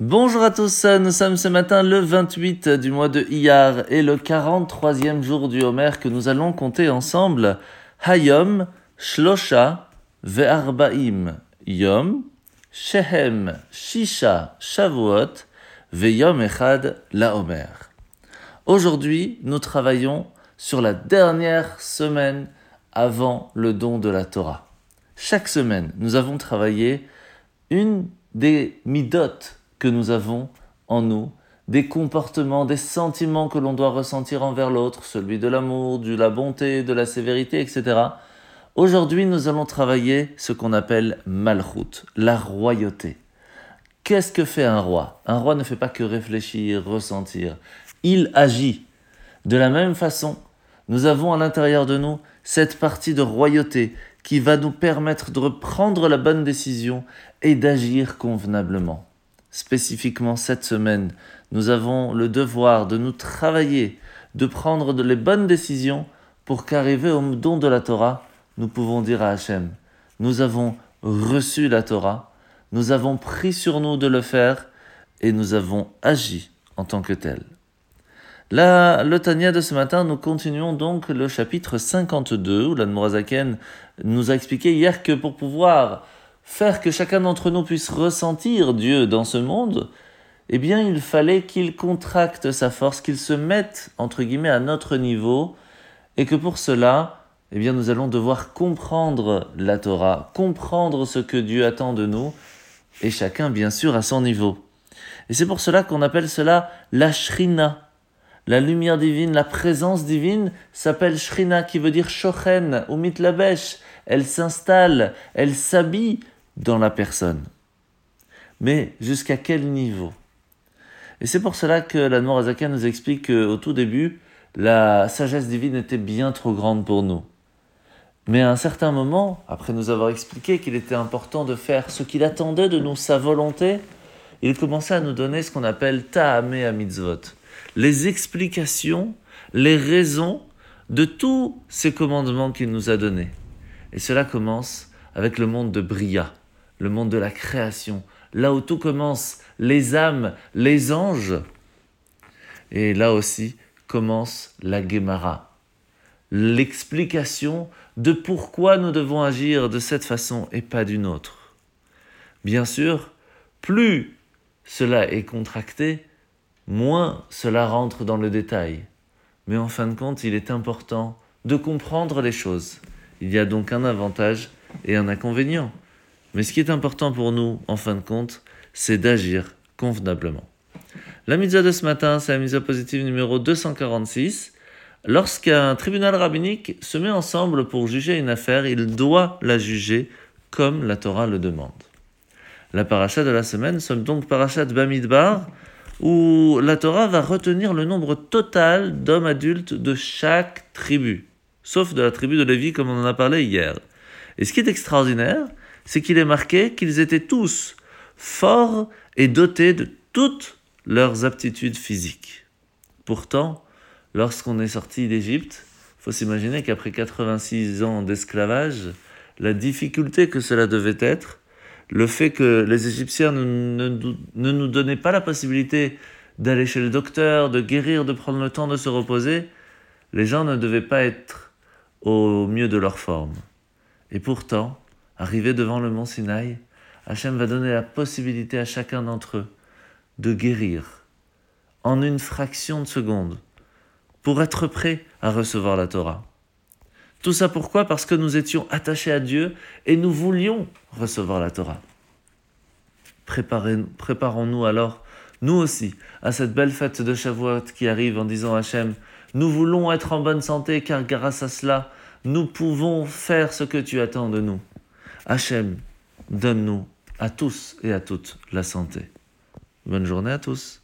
Bonjour à tous, nous sommes ce matin le 28 du mois de Iyar et le 43e jour du Homer que nous allons compter ensemble. Hayom, Shlosha, Ve'arbaim, Yom, Shehem, Shisha, Shavuot, Ve'yom Echad, La Homer. Aujourd'hui, nous travaillons sur la dernière semaine avant le don de la Torah. Chaque semaine, nous avons travaillé une des midot que nous avons en nous, des comportements, des sentiments que l'on doit ressentir envers l'autre, celui de l'amour, de la bonté, de la sévérité, etc. Aujourd'hui, nous allons travailler ce qu'on appelle malchut, la royauté. Qu'est-ce que fait un roi? Un roi ne fait pas que réfléchir, ressentir. Il agit. De la même façon, nous avons à l'intérieur de nous cette partie de royauté qui va nous permettre de prendre la bonne décision et d'agir convenablement. Spécifiquement cette semaine, nous avons le devoir de nous travailler, de prendre les bonnes décisions pour qu'arrivé au don de la Torah, nous pouvons dire à Hachem, nous avons reçu la Torah, nous avons pris sur nous de le faire et nous avons agi en tant que tel. Là, le Tania de ce matin, nous continuons donc le chapitre 52, où l'Admorazaken nous a expliqué hier que pour pouvoir faire que chacun d'entre nous puisse ressentir Dieu dans ce monde, eh bien, il fallait qu'il contracte sa force, qu'il se mette, entre guillemets, à notre niveau, et que pour cela, eh bien, nous allons devoir comprendre la Torah, comprendre ce que Dieu attend de nous, et chacun, bien sûr, à son niveau. Et c'est pour cela qu'on appelle cela la shrina, la lumière divine, la présence divine s'appelle Shrina, qui veut dire Shochen ou Mitlabesh. Elle s'installe, elle s'habille dans la personne. Mais jusqu'à quel niveau? Et c'est pour cela que la Azaka nous explique qu'au tout début, la sagesse divine était bien trop grande pour nous. Mais à un certain moment, après nous avoir expliqué qu'il était important de faire ce qu'il attendait de nous, sa volonté, il commençait à nous donner ce qu'on appelle Ta'ame à mitzvot les explications, les raisons de tous ces commandements qu'il nous a donnés. Et cela commence avec le monde de Bria, le monde de la création, là où tout commence, les âmes, les anges. Et là aussi commence la Gemara, l'explication de pourquoi nous devons agir de cette façon et pas d'une autre. Bien sûr, plus cela est contracté, moins cela rentre dans le détail. Mais en fin de compte, il est important de comprendre les choses. Il y a donc un avantage et un inconvénient. Mais ce qui est important pour nous, en fin de compte, c'est d'agir convenablement. La mitzvah de ce matin, c'est la mitzvah positive numéro 246. Lorsqu'un tribunal rabbinique se met ensemble pour juger une affaire, il doit la juger comme la Torah le demande. La paracha de la semaine sommes donc parachat Bamidbar, où la Torah va retenir le nombre total d'hommes adultes de chaque tribu, sauf de la tribu de Lévi comme on en a parlé hier. Et ce qui est extraordinaire, c'est qu'il est marqué qu'ils étaient tous forts et dotés de toutes leurs aptitudes physiques. Pourtant, lorsqu'on est sorti d'Égypte, faut s'imaginer qu'après 86 ans d'esclavage, la difficulté que cela devait être, le fait que les Égyptiens ne, nous donnaient pas la possibilité d'aller chez le docteur, de guérir, de prendre le temps de se reposer, les gens ne devaient pas être au mieux de leur forme. Et pourtant, arrivé devant le mont Sinaï, Hachem va donner la possibilité à chacun d'entre eux de guérir en une fraction de seconde pour être prêt à recevoir la Torah. Tout ça pourquoi? Parce que nous étions attachés à Dieu et nous voulions recevoir la Torah. Préparons-nous alors, nous aussi, à cette belle fête de Shavuot qui arrive en disant Hachem, nous voulons être en bonne santé car grâce à cela, nous pouvons faire ce que tu attends de nous. Hachem, donne-nous à tous et à toutes la santé. Bonne journée à tous.